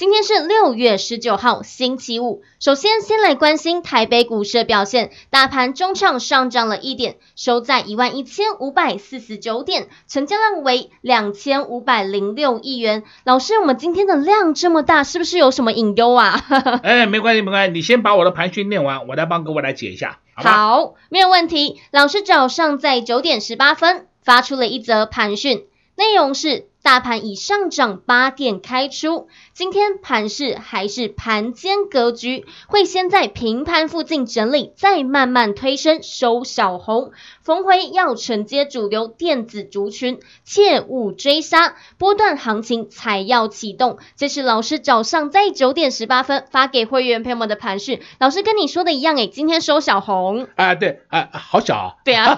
今天是六月十九号，星期五。首先，先来关心台北股市的表现。大盘中场上涨了一点，收在一万一千五百四十九点，成交量为两千五百零六亿元。老师，我们今天的量这么大，是不是有什么隐忧啊？哎，没关系，没关系，你先把我的盘讯念完，我来帮各位来解一下。好，好，没有问题。老师早上在九点十八分发出了一则盘讯，内容是。大盘已上涨八点开出，今天盘势还是盘间格局，会先在平盘附近整理，再慢慢推升收小红。逢回要承接主流电子族群，切勿追杀，波段行情才要启动。这是老师早上在九点十八分发给会员朋友们的盘讯，老师跟你说的一样诶，今天收小红。啊，对啊，好小哦。对啊，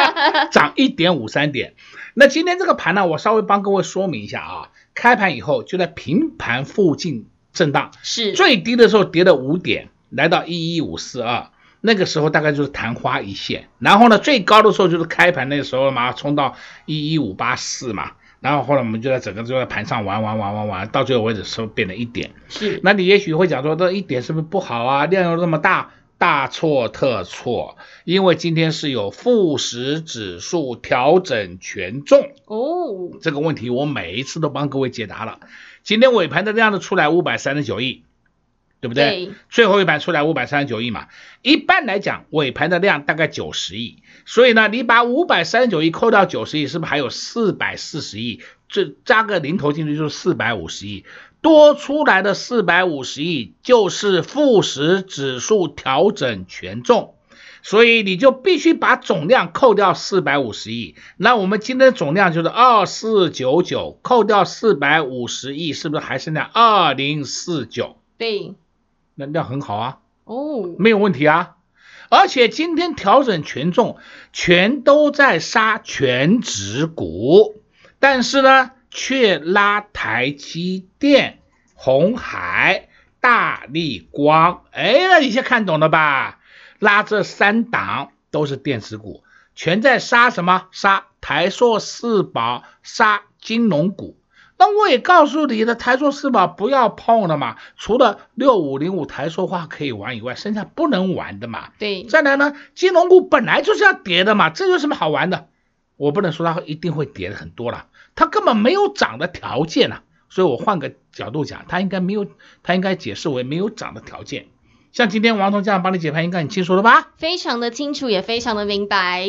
涨一点五三点。那今天这个盘呢，我稍微帮各位说明一下啊。开盘以后就在平盘附近震荡，是最低的时候跌了五点，来到一一五四二，那个时候大概就是昙花一现。然后呢，最高的时候就是开盘那个时候嘛，冲到一一五八四嘛。然后后来我们就在整个就在盘上玩玩玩玩玩，到最后为止是变了一点？是。那你也许会讲说，这一点是不是不好啊？量又那么大。大错特错，因为今天是有富时指数调整权重哦，这个问题我每一次都帮各位解答了。今天尾盘的量都出来五百三十九亿，对不对？对。最后一盘出来五百三十九亿嘛，一般来讲尾盘的量大概九十亿，所以呢，你把五百三十九亿扣掉九十亿，是不是还有四百四十亿？这加个零头进去就是四百五十亿。多出来的四百五十亿就是富时指数调整权重，所以你就必须把总量扣掉四百五十亿。那我们今天的总量就是二四九九，扣掉四百五十亿，是不是还剩下二零四九？对，那那很好啊，哦，没有问题啊。而且今天调整权重，全都在杀全值股，但是呢，却拉台积电、红海、大力光，哎，那你先看懂了吧？拉这三档都是电子股，全在杀什么？杀台硕四宝，杀金融股。那我也告诉你的，台硕四宝不要碰了嘛，除了六五零五台塑化可以玩以外，剩下不能玩的嘛。对。再来呢，金融股本来就是要跌的嘛，这有什么好玩的？我不能说它一定会跌的很多了。它根本没有涨的条件呐、啊，所以我换个角度讲，他应该没有，他应该解释为没有涨的条件。像今天王彤这样帮你解盘，应该很清楚了吧？非常的清楚，也非常的明白。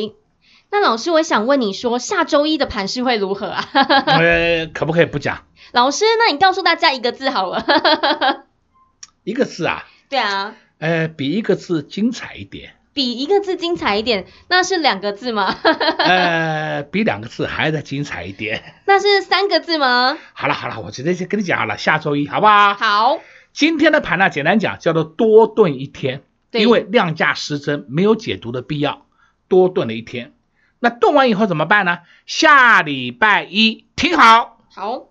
那老师，我想问你说，下周一的盘势会如何啊？呃，可不可以不讲？老师，那你告诉大家一个字好了。一个字啊？对啊。呃，比一个字精彩一点。比一个字精彩一点，那是两个字吗？呃，比两个字还得精彩一点。那是三个字吗？好了好了，我直接先跟你讲好了，下周一好不好？好。今天的盘呢，简单讲叫做多炖一天，因为量价失真，没有解读的必要，多炖了一天。那炖完以后怎么办呢？下礼拜一听好，好，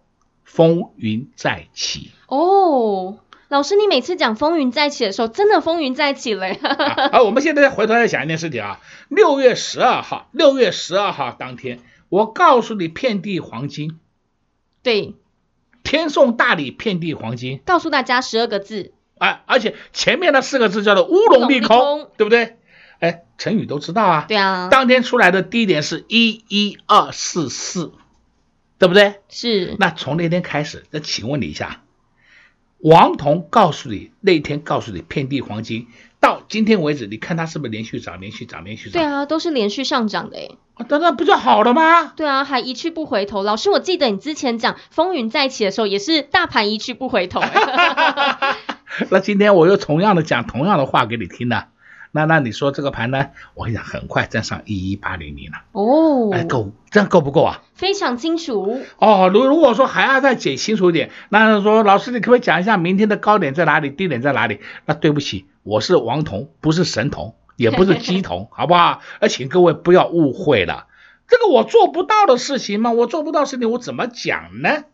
风云再起。哦。老师，你每次讲风云再起的时候，真的风云再起了。呀！啊，我们现在再回头再想一件事情啊。六月十二号，六月十二号当天，我告诉你，遍地黄金。对，天送大礼，遍地黄金。告诉大家十二个字。啊，而且前面那四个字叫做乌龙利空，对不对？哎，成语都知道啊。对啊。当天出来的低点是一一二四四，对不对？是。那从那天开始，那请问你一下。王彤告诉你，那天告诉你遍地黄金，到今天为止，你看它是不是连续涨、连续涨、连续涨？对啊，都是连续上涨的诶。啊，那那不就好了吗？对啊，还一去不回头。老师，我记得你之前讲风云再起的时候，也是大盘一去不回头。那今天我又同样的讲同样的话给你听了，那那你说这个盘呢？我跟你讲，很快站上一一八零零了。哦，哎，够，这样够不够啊？非常清楚。哦，如如果说还要再解清楚一点，那说老师，你可不可以讲一下明天的高点在哪里，低点在哪里？那对不起，我是王彤，不是神童，也不是鸡童，好不好？而请各位不要误会了，这个我做不到的事情嘛，我做不到的事情，我怎么讲呢？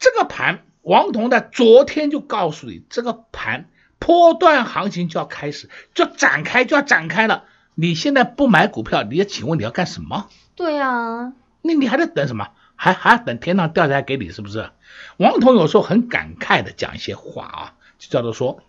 这个盘。王彤在昨天就告诉你，这个盘波段行情就要开始，就展开，就要展开了。你现在不买股票，你要请问你要干什么？对啊，那你还在等什么？还还要等天上掉下来给你是不是？王彤有时候很感慨的讲一些话啊，就叫做说，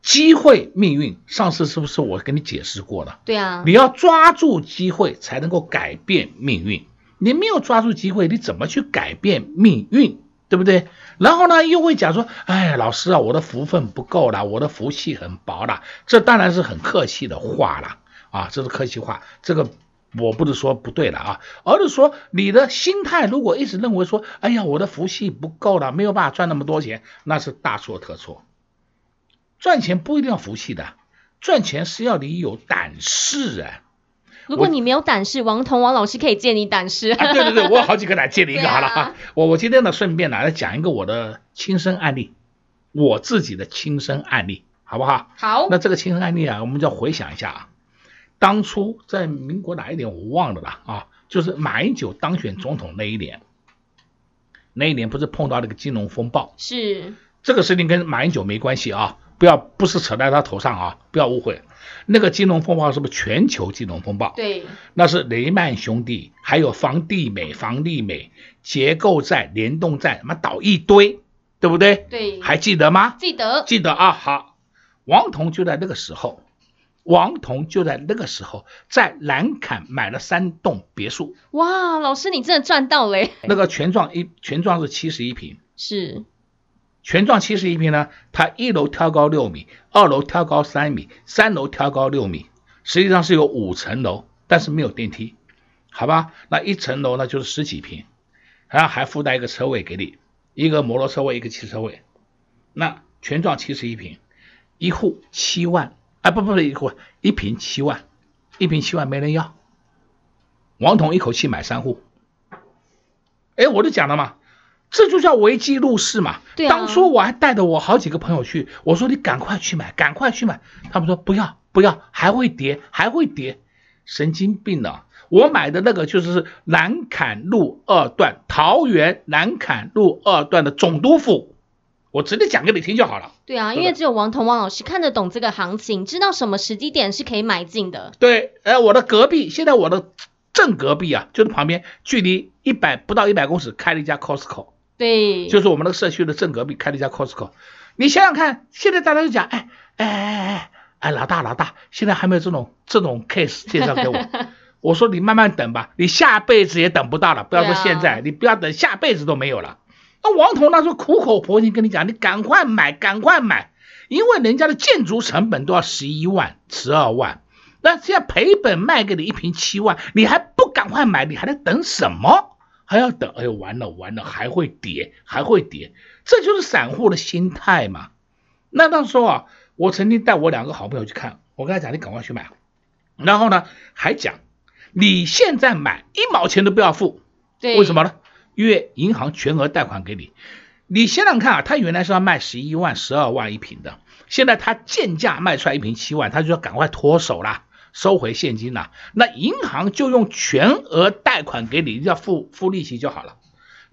机会命运。上次是不是我跟你解释过了？对啊，你要抓住机会才能够改变命运。你没有抓住机会，你怎么去改变命运？对不对？然后呢，又会讲说，哎，老师啊，我的福分不够了，我的福气很薄了。这当然是很客气的话了啊，这是客气话。这个我不是说不对了啊，而是说你的心态如果一直认为说，哎呀，我的福气不够了，没有办法赚那么多钱，那是大错特错。赚钱不一定要福气的，赚钱是要你有胆识啊。如果你没有胆识，王彤王老师可以借你胆识。啊，对对对，我有好几个胆，借你一个好了哈。我我今天呢，顺便呢来讲一个我的亲身案例，我自己的亲身案例，好不好？好。那这个亲身案例啊，我们就要回想一下啊，当初在民国哪一年我忘了啦啊，就是马英九当选总统那一年，那一年不是碰到那个金融风暴？是。这个事情跟马英九没关系啊。不要，不是扯在他头上啊！不要误会，那个金融风暴是不是全球金融风暴？对，那是雷曼兄弟，还有房地美、房利美、结构债、联动债，他妈倒一堆，对不对？对，还记得吗？记得，记得啊！好，王彤就在那个时候，王彤就在那个时候在南坎买了三栋别墅。哇，老师你真的赚到嘞！那个全幢一全幢是七十一平，是。全幢七十一平呢，它一楼挑高六米，二楼挑高三米，三楼挑高六米，实际上是有五层楼，但是没有电梯，好吧？那一层楼呢就是十几平，然后还附带一个车位给你，一个摩托车位，一个汽车位。那全幢七十一平，一户七万，啊不不不，一户一平七万，一平七万没人要，王彤一口气买三户，哎，我就讲了嘛。这就叫危机入市嘛。对啊。当初我还带着我好几个朋友去，我说你赶快去买，赶快去买。他们说不要不要，还会跌，还会跌，神经病啊！我买的那个就是南坎路二段，桃园南坎路二段的总督府，我直接讲给你听就好了。对啊，因为只有王彤王老师看得懂这个行情，知道什么时机点是可以买进的。对，呃，我的隔壁，现在我的正隔壁啊，就是旁边，距离一百不到一百公尺，开了一家 Costco。对，就是我们那个社区的正隔壁开了一家 Costco，你想想看，现在大家都讲，哎哎哎哎哎，老大老大，现在还没有这种这种 case 介绍给我，我说你慢慢等吧，你下辈子也等不到了，不要说现在，啊、你不要等下辈子都没有了。那王彤那时候苦口婆心跟你讲，你赶快买，赶快买，因为人家的建筑成本都要十一万、十二万，那现在赔本卖给你一瓶七万，你还不赶快买，你还在等什么？还要等，哎呦，完了完了，还会跌，还会跌，这就是散户的心态嘛。那那时候啊，我曾经带我两个好朋友去看，我跟他讲，你赶快去买，然后呢，还讲你现在买一毛钱都不要付，对，为什么呢？因为银行全额贷款给你。你想想看啊，他原来是要卖十一万、十二万一平的，现在他贱价卖出来一瓶七万，他就要赶快脱手啦。收回现金了，那银行就用全额贷款给你，要付付利息就好了。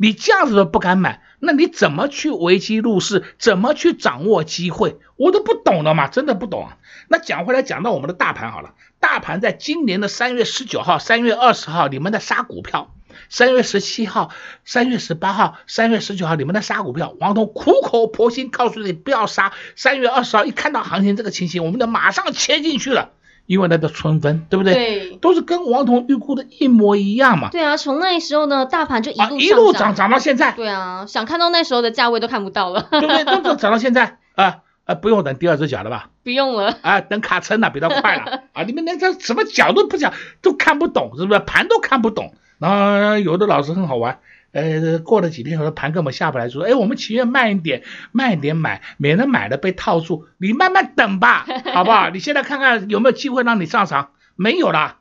你这样子都不敢买，那你怎么去危机入市？怎么去掌握机会？我都不懂了嘛，真的不懂啊。那讲回来，讲到我们的大盘好了，大盘在今年的三月十九号、三月二十号，你们在杀股票；三月十七号、三月十八号、三月十九号，你们在杀股票。王彤苦口婆心告诉你不要杀。三月二十号一看到行情这个情形，我们就马上切进去了。因为那个春分，对不对？对，都是跟王彤预估的一模一样嘛。对啊，从那时候呢，大盘就一路、啊、一路涨涨到现在。对啊，想看到那时候的价位都看不到了。对不对？都涨到现在啊啊！不用等第二只脚了吧？不用了啊，等卡撑了，比较快了 啊！你们连这什么脚都不讲，都看不懂，是不是？盘都看不懂。然后有的老师很好玩，呃，过了几天，有的盘根本下不来，说，哎，我们情愿慢一点，慢一点买，免得买了被套住。你慢慢等吧，好不好？你现在看看有没有机会让你上场，没有了。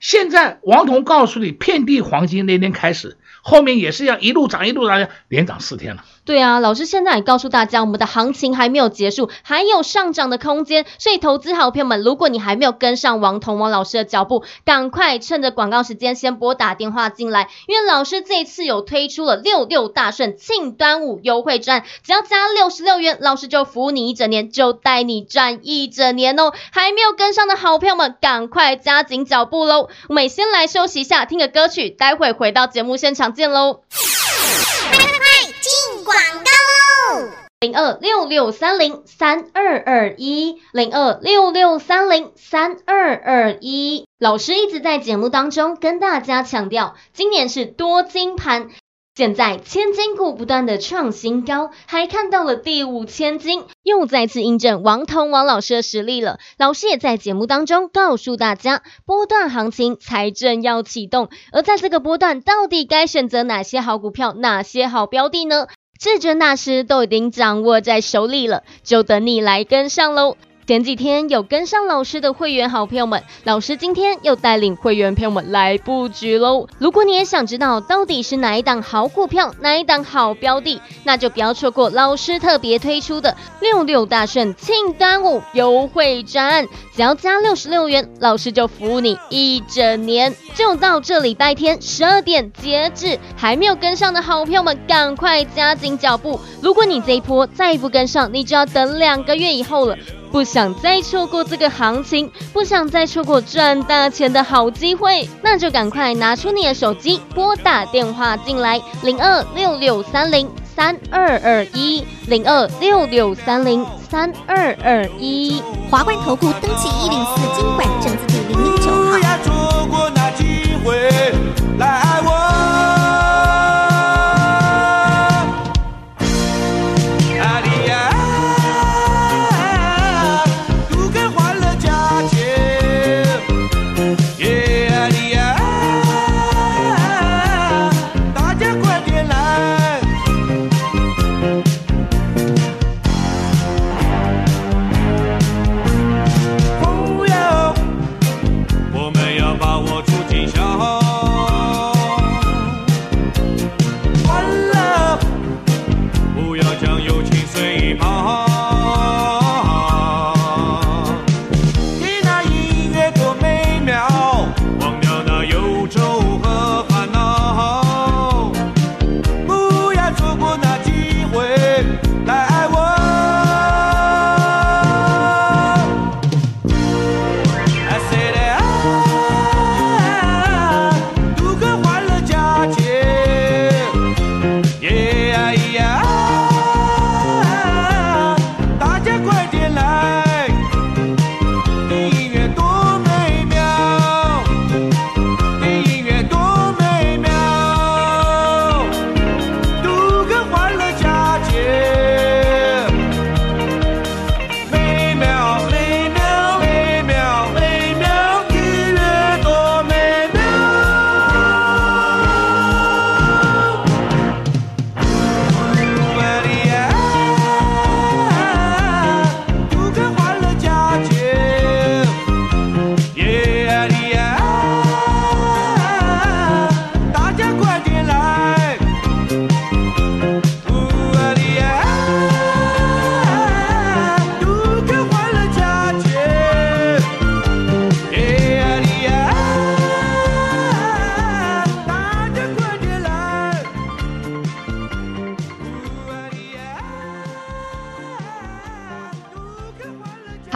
现在王彤告诉你，遍地黄金那天开始。后面也是要一路涨一路涨，连涨四天了。对啊，老师现在也告诉大家，我们的行情还没有结束，还有上涨的空间。所以投资好朋友们，如果你还没有跟上王彤王老师的脚步，赶快趁着广告时间先拨打电话进来，因为老师这一次有推出了六六大顺庆端午优惠券，只要加六十六元，老师就服务你一整年，就带你赚一整年哦。还没有跟上的好朋友们，赶快加紧脚步喽！我们先来休息一下，听个歌曲，待会回到节目现场。见喽！快快快，进广告喽！零二六六三零三二二一，零二六六三零三二二一。老师一直在节目当中跟大家强调，今年是多金盘。现在千金股不断的创新高，还看到了第五千金，又再次印证王彤王老师的实力了。老师也在节目当中告诉大家，波段行情才正要启动，而在这个波段，到底该选择哪些好股票，哪些好标的呢？至尊大师都已经掌握在手里了，就等你来跟上喽。前几天有跟上老师的会员好朋友们，老师今天又带领会员朋友们来布局喽。如果你也想知道到底是哪一档好股票，哪一档好标的，那就不要错过老师特别推出的六六大顺庆端午优惠专案，只要加六十六元，老师就服务你一整年，就到这礼拜天十二点截止。还没有跟上的好朋友们，赶快加紧脚步。如果你这一波再不跟上，你就要等两个月以后了。不想再错过这个行情，不想再错过赚大钱的好机会，那就赶快拿出你的手机，拨打电话进来，零二六六三零三二二一，零二六六三零三二二一，华冠投顾登记一零四金管证字第零零九号。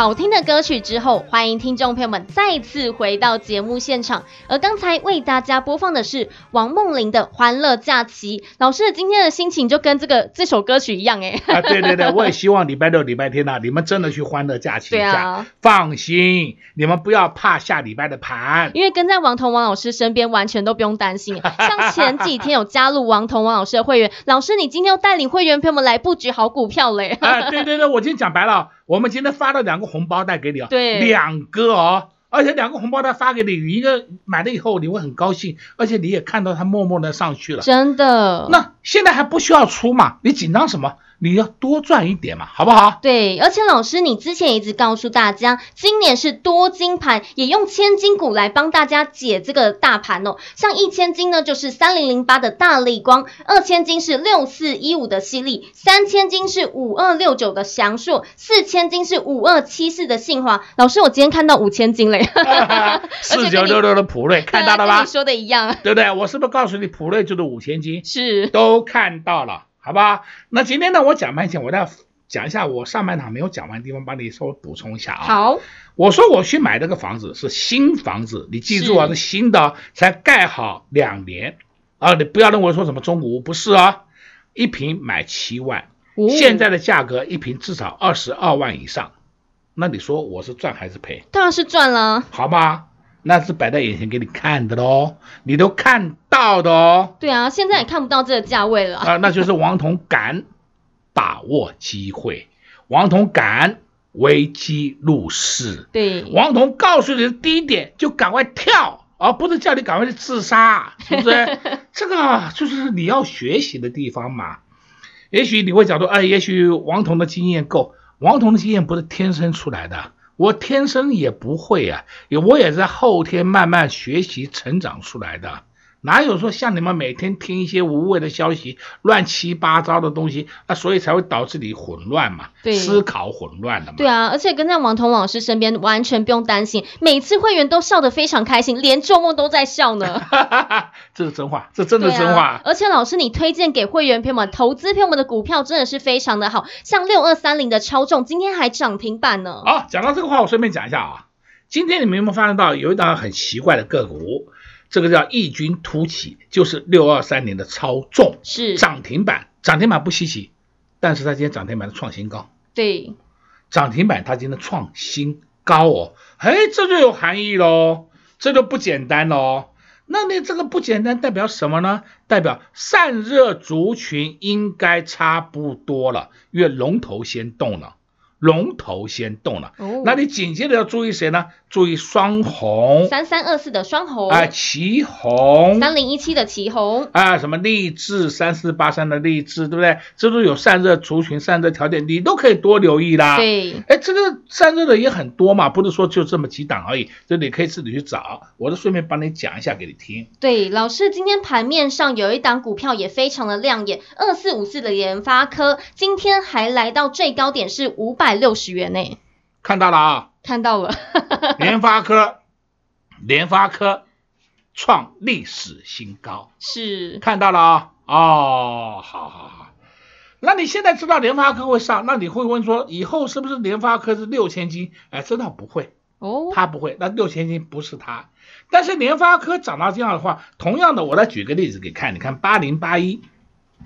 好听的歌曲之后，欢迎听众朋友们再次回到节目现场。而刚才为大家播放的是王梦玲的《欢乐假期》。老师今天的心情就跟这个这首歌曲一样，哎。啊，对对对，我也希望礼拜六、礼拜天呐、啊，你们真的去欢乐假期一下。啊。放心，你们不要怕下礼拜的盘，因为跟在王彤王老师身边，完全都不用担心。像前几天有加入王彤王老师的会员，老师你今天要带领会员朋友们来布局好股票嘞。啊，对对对，我今天讲白了。我们今天发了两个红包袋给你啊，对，两个哦，而且两个红包袋发给你，一个买了以后你会很高兴，而且你也看到它默默的上去了，真的。那现在还不需要出嘛？你紧张什么？你要多赚一点嘛，好不好？对，而且老师，你之前一直告诉大家，今年是多金盘，也用千金股来帮大家解这个大盘哦。像一千金呢，就是三零零八的大力光；二千金是六四一五的矽力；三千金是五二六九的祥硕；四千金是五二七四的信华。老师，我今天看到五千金嘞，四九六六的普瑞，看到了吧？说的一样，对不对？我是不是告诉你，普瑞就是五千金？是，都看到了。好吧，那今天呢，我讲半天，我再讲一下我上半场没有讲完的地方，帮你稍微补充一下啊。好，我说我去买这个房子是新房子，你记住啊，是新的，才盖好两年啊，你不要认为说什么中古屋不是啊，一平买七万，哦，现在的价格一平至少二十二万以上，那你说我是赚还是赔？当然是赚了，好吧。那是摆在眼前给你看的喽，你都看到的哦。对啊，现在也看不到这个价位了啊。那就是王彤敢把握机会，王彤敢危机入市。对，王彤告诉你的第一点，就赶快跳，而不是叫你赶快去自杀，是不是？这个就是你要学习的地方嘛。也许你会讲说，哎，也许王彤的经验够，王彤的经验不是天生出来的。我天生也不会啊，我也在后天慢慢学习成长出来的。哪有说像你们每天听一些无谓的消息、乱七八糟的东西，那所以才会导致你混乱嘛？对，思考混乱的嘛。对啊，而且跟在王彤老师身边，完全不用担心，每次会员都笑得非常开心，连做梦都在笑呢。这是真话，这真的是真话。啊、而且老师，你推荐给会员朋友们投资朋友们的股票真的是非常的好，像六二三零的超重今天还涨停板呢。好，讲到这个话，我顺便讲一下啊，今天你们有没有发现到有一档很奇怪的个股？这个叫异军突起，就是六二三零的超重是涨停板，涨停板不稀奇，但是它今天涨停板的创新高，对，涨停板它今天创新高哦，哎，这就有含义喽，这就不简单喽，那你这个不简单代表什么呢？代表散热族群应该差不多了，因为龙头先动了。龙头先动了，哦，那你紧接着要注意谁呢？注意双红，三三二四的双红，啊，奇红，三零一七的奇鋐，啊，什么励志三四八三的励志，对不对？这都有散热族群、散热条件，你都可以多留意啦。对，哎，这个散热的也很多嘛，不是说就这么几档而已，这你可以自己去找，我都顺便帮你讲一下给你听。对，老师今天盘面上有一档股票也非常的亮眼，二四五四的联发科，今天还来到最高点是五百。六十元内，看到了啊，看到了，联发科，联发科创历史新高，是。看到了啊，哦，好好好，那你现在知道联发科会上，那你会问说，以后是不是联发科是六千斤？哎，这倒不会。哦，他不会，那六千斤不是他，但是联发科涨到这样的话，同样的，我来举个例子给看，你看八零八一，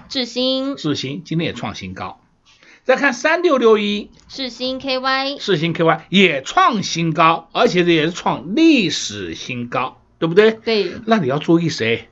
智新，智新今天也创新高。再看三六六一，世星 KY，世星 KY 也创新高，而且这也是创历史新高，对不对？对。那你要注意谁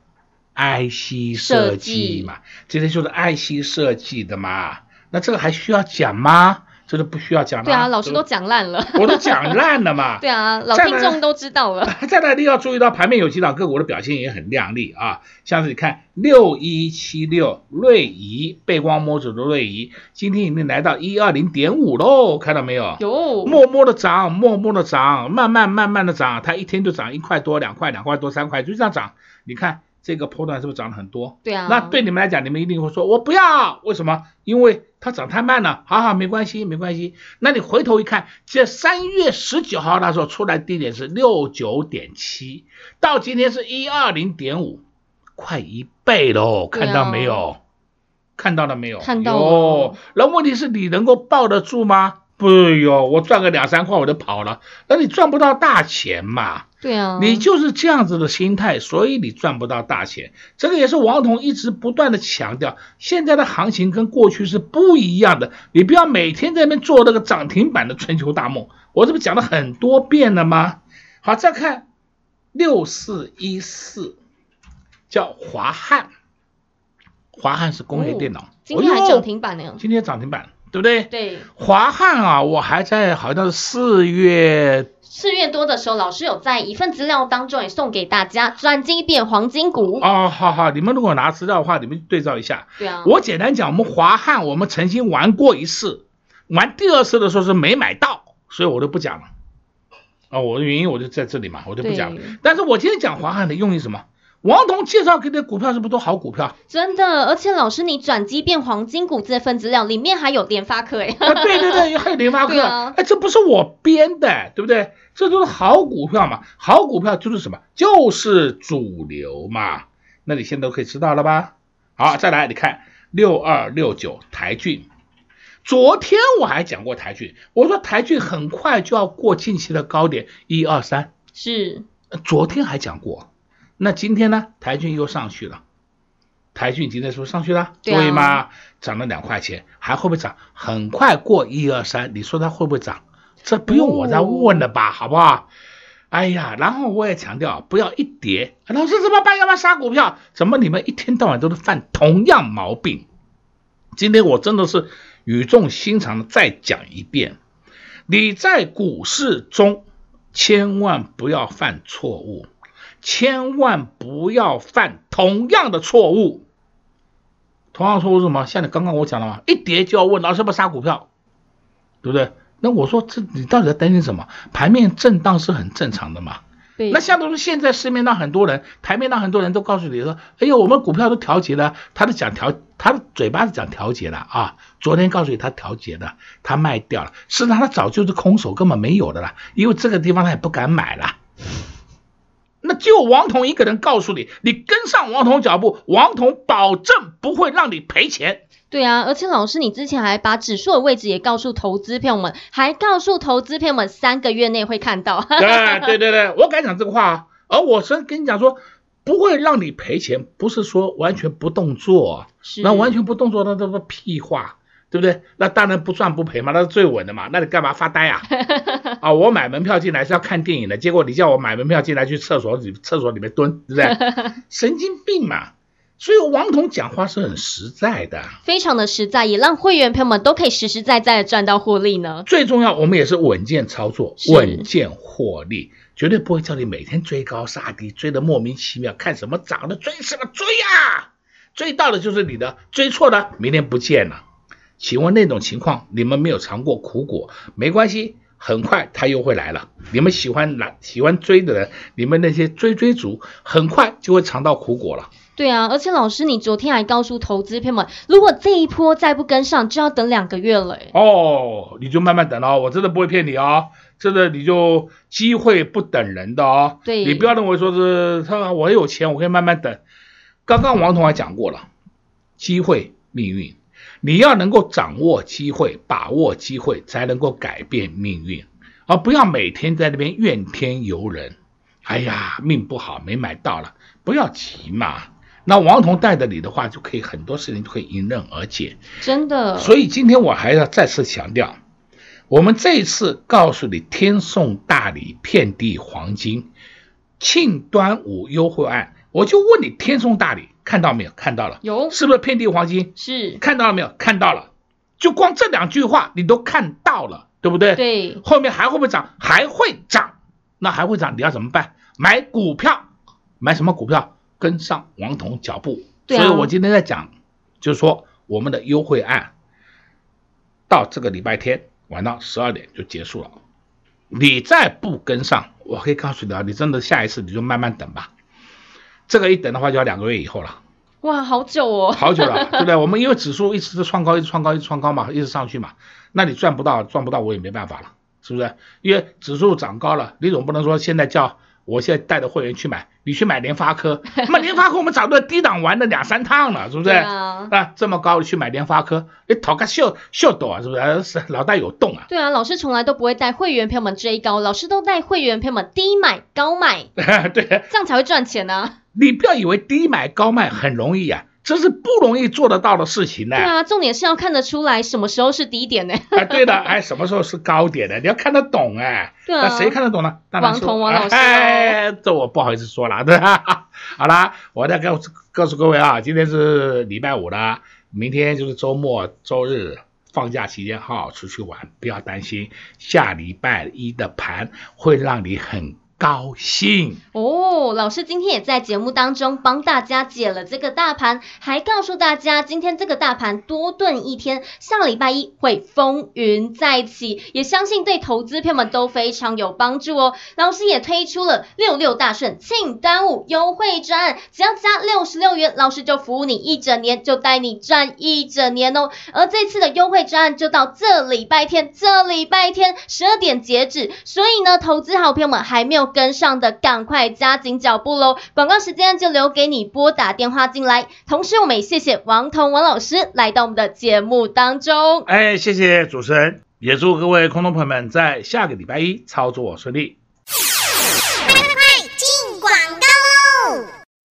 爱惜设计嘛，今天就是爱惜设计的嘛，那这个还需要讲吗？这都不需要讲了。对啊，老师都讲烂了。我都讲烂了嘛。对啊，老听众都知道了。再来，你要注意到盘面有几档个股的表现也很亮丽啊，像是你看六一七六瑞仪背光模组的瑞仪，今天已经来到一二零点五喽，看到没有？有。默默的涨，默默的涨，慢慢慢慢的涨，它一天就涨一块多、两块、两块多、三块，就这样涨。你看。这个波段是不是涨了很多？对啊，那对你们来讲，你们一定会说，我不要，为什么？因为它涨太慢了。好好，没关系，没关系。那你回头一看，这三月十九号那时候出来低点是六九点七，到今天是一二零点五，快一倍喽，看到没有？啊、看到了没有？看到了。那问题是你能够抱得住吗？不哟，我赚个两三块我就跑了，那你赚不到大钱嘛。对啊，你就是这样子的心态，所以你赚不到大钱。这个也是王彤一直不断的强调，现在的行情跟过去是不一样的。你不要每天在那边做那个涨停板的春秋大梦，我这不讲了很多遍了吗？好，再看六四一四，叫华汉，华汉是工业电脑，哦、今天还涨停板呢、哦，今天涨停板。对不对？对。华汉啊，我还在好像是四月。四月多的时候，老师有在一份资料当中也送给大家转机变黄金股。哦，好好，你们如果拿资料的话，你们对照一下。对啊。我简单讲，我们华汉我们曾经玩过一次，玩第二次的时候是没买到，所以我都不讲了。哦，我的原因我就在这里嘛，我就不讲了。但是我今天讲华汉的用意什么？王彤介绍给你的股票是不是都好股票？真的，而且老师你转机变黄金股这份资料里面还有联发科哎、啊，对对对，还有联发科，哎、啊，这不是我编的，对不对？这都是好股票嘛，好股票就是什么？就是主流嘛。那你现在都可以知道了吧？好，再来你看六二六九台郡，昨天我还讲过台郡，我说台郡很快就要过近期的高点一二三，是，昨天还讲过。那今天呢？台骏又上去了，台骏今天是不是上去了？对，吗？涨了两块钱，还会不会涨？很快过一二三，你说它会不会涨？这不用我再问了吧，哦、好不好？哎呀，然后我也强调，不要一跌，老师怎么办？要不要杀股票？怎么你们一天到晚都是犯同样毛病？今天我真的是语重心长的再讲一遍，你在股市中千万不要犯错误。千万不要犯同样的错误。同样错误是什么？像你刚刚我讲了嘛，一跌就要问老师要不要杀股票，对不对？那我说这你到底在担心什么？盘面震荡是很正常的嘛。对。那像都是现在市面上很多人，台面上很多人都告诉你说，哎呦，我们股票都调节了，他都讲调，他的嘴巴是讲调节了啊。昨天告诉你他调节的，他卖掉了，实际上他早就是空手，根本没有的啦，因为这个地方他也不敢买了。那就王彤一个人告诉你，你跟上王彤脚步，王彤保证不会让你赔钱。对啊，而且老师，你之前还把指数的位置也告诉投资朋友们，还告诉投资朋友们三个月内会看到。对对对对，我敢讲这个话啊。而我是跟你讲说，不会让你赔钱，不是说完全不动作，是那完全不动作，那都是屁话。对不对？那当然不赚不赔嘛，那是最稳的嘛。那你干嘛发呆啊？啊，我买门票进来是要看电影的，结果你叫我买门票进来去厕所里厕所里面蹲，对不对？神经病嘛！所以王彤讲话是很实在的，非常的实在，也让会员朋友们都可以实实在在的赚到获利呢。最重要，我们也是稳健操作，稳健获利，绝对不会叫你每天追高杀低，追得莫名其妙，看什么涨的追什么追啊！追到的就是你的，追错的明天不见了。请问那种情况，你们没有尝过苦果，没关系，很快它又会来了。你们喜欢来喜欢追的人，你们那些追追族，很快就会尝到苦果了。对啊，而且老师，你昨天还告诉投资朋友们，如果这一波再不跟上，就要等两个月了。哦，你就慢慢等哦，我真的不会骗你哦，真的你就机会不等人的哦。对，你不要认为说是他我有钱，我可以慢慢等。刚刚王彤还讲过了，机会命运。你要能够掌握机会，把握机会，才能够改变命运，而不要每天在那边怨天尤人。哎呀，命不好，没买到了，不要急嘛。那王彤带着你的话，就可以很多事情就可以迎刃而解。真的。所以今天我还要再次强调，我们这一次告诉你，天送大礼，遍地黄金，庆端午优惠案，我就问你，天送大礼。看到没有？看到了，有，是不是遍地黄金？是，看到了没有？看到了，就光这两句话你都看到了，对不对？对，后面还会不会涨？还会涨，那还会涨，你要怎么办？买股票，买什么股票？跟上王彤脚步。对啊。所以我今天在讲，就是说我们的优惠案到这个礼拜天晚上十二点就结束了，你再不跟上，我可以告诉你啊，你真的下一次你就慢慢等吧。这个一等的话就要两个月以后了，哇，好久哦，好久了，对不对？我们因为指数一直是创高，一直创高，一直创高嘛，一直上去嘛，那你赚不到，赚不到，我也没办法了，是不是？因为指数涨高了，你总不能说现在叫我现在带着会员去买，你去买联发科，那联发科我们早都低档玩了两三趟了，是不是？啊，啊，这么高你去买联发科，你讨个秀秀逗啊，是不是？是脑袋有洞啊？对啊，老师从来都不会带会员朋友们追高，老师都带会员朋友们低买高卖，对，这样才会赚钱呢、啊。你不要以为低买高卖很容易呀、啊，这是不容易做得到的事情呢。对啊，重点是要看得出来什么时候是低点呢？哎，对的，哎，什么时候是高点呢？你要看得懂哎。对啊。那谁看得懂呢？当然是王彤王老师。哎，这我不好意思说了，对吧？好啦，我再告诉告诉各位啊，今天是礼拜五了，明天就是周末周日，放假期间好好出去玩，不要担心下礼拜一的盘会让你很。高兴哦！老师今天也在节目当中帮大家解了这个大盘，还告诉大家今天这个大盘多炖一天，下礼拜一会风云再起，也相信对投资朋友们都非常有帮助哦。老师也推出了六六大顺庆端午优惠专案，只要加六十六元，老师就服务你一整年，就带你赚一整年哦。而这次的优惠专案就到这礼拜天，这礼拜天十二点截止，所以呢，投资好朋友们还没有。跟上的，赶快加紧脚步喽！广告时间就留给你拨打电话进来。同时，我们也谢谢王彤王老师来到我们的节目当中。哎，谢谢主持人，也祝各位空头朋友们在下个礼拜一操作顺利。快快快，进广告喽！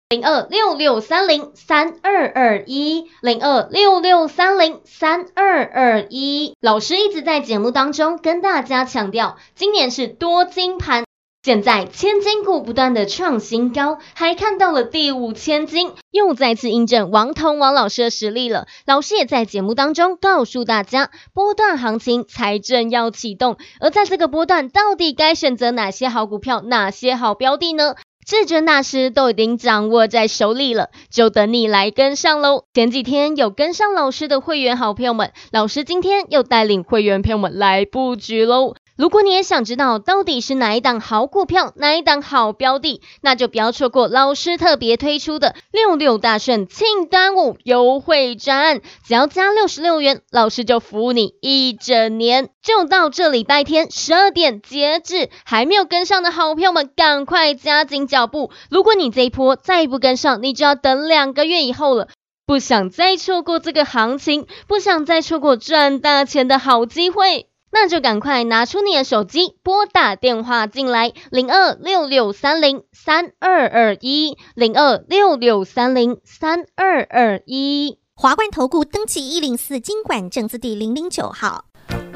零二六六三零三二二一，零二六六三零三二二一。老师一直在节目当中跟大家强调，今年是多金盘。现在千金股不断的创新高，还看到了第五千金，又再次印证王彤王老师的实力了。老师也在节目当中告诉大家，波段行情才正要启动，而在这个波段，到底该选择哪些好股票，哪些好标的呢？至尊大师都已经掌握在手里了，就等你来跟上喽。前几天有跟上老师的会员好朋友们，老师今天又带领会员朋友们来布局喽。如果你也想知道到底是哪一档好股票，哪一档好标的，那就不要错过老师特别推出的六六大顺庆端午优惠专案，只要加六十六元，老师就服务你一整年，就到这礼拜天十二点截止。还没有跟上的好朋友们，赶快加紧脚步。如果你这一波再不跟上，你就要等两个月以后了。不想再错过这个行情，不想再错过赚大钱的好机会。那就赶快拿出你的手机，拨打电话进来，零二六六三零三二二一，零二六六三零三二二一。华冠投顾登记一零四金管证字第零零九号。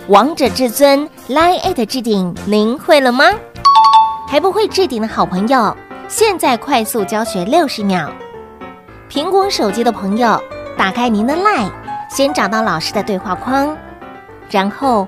王者至尊 Line@ 置顶，您会了吗？还不会置顶的好朋友，现在快速教学六十秒。苹果手机的朋友，打开您的 Line，先找到老师的对话框，然后。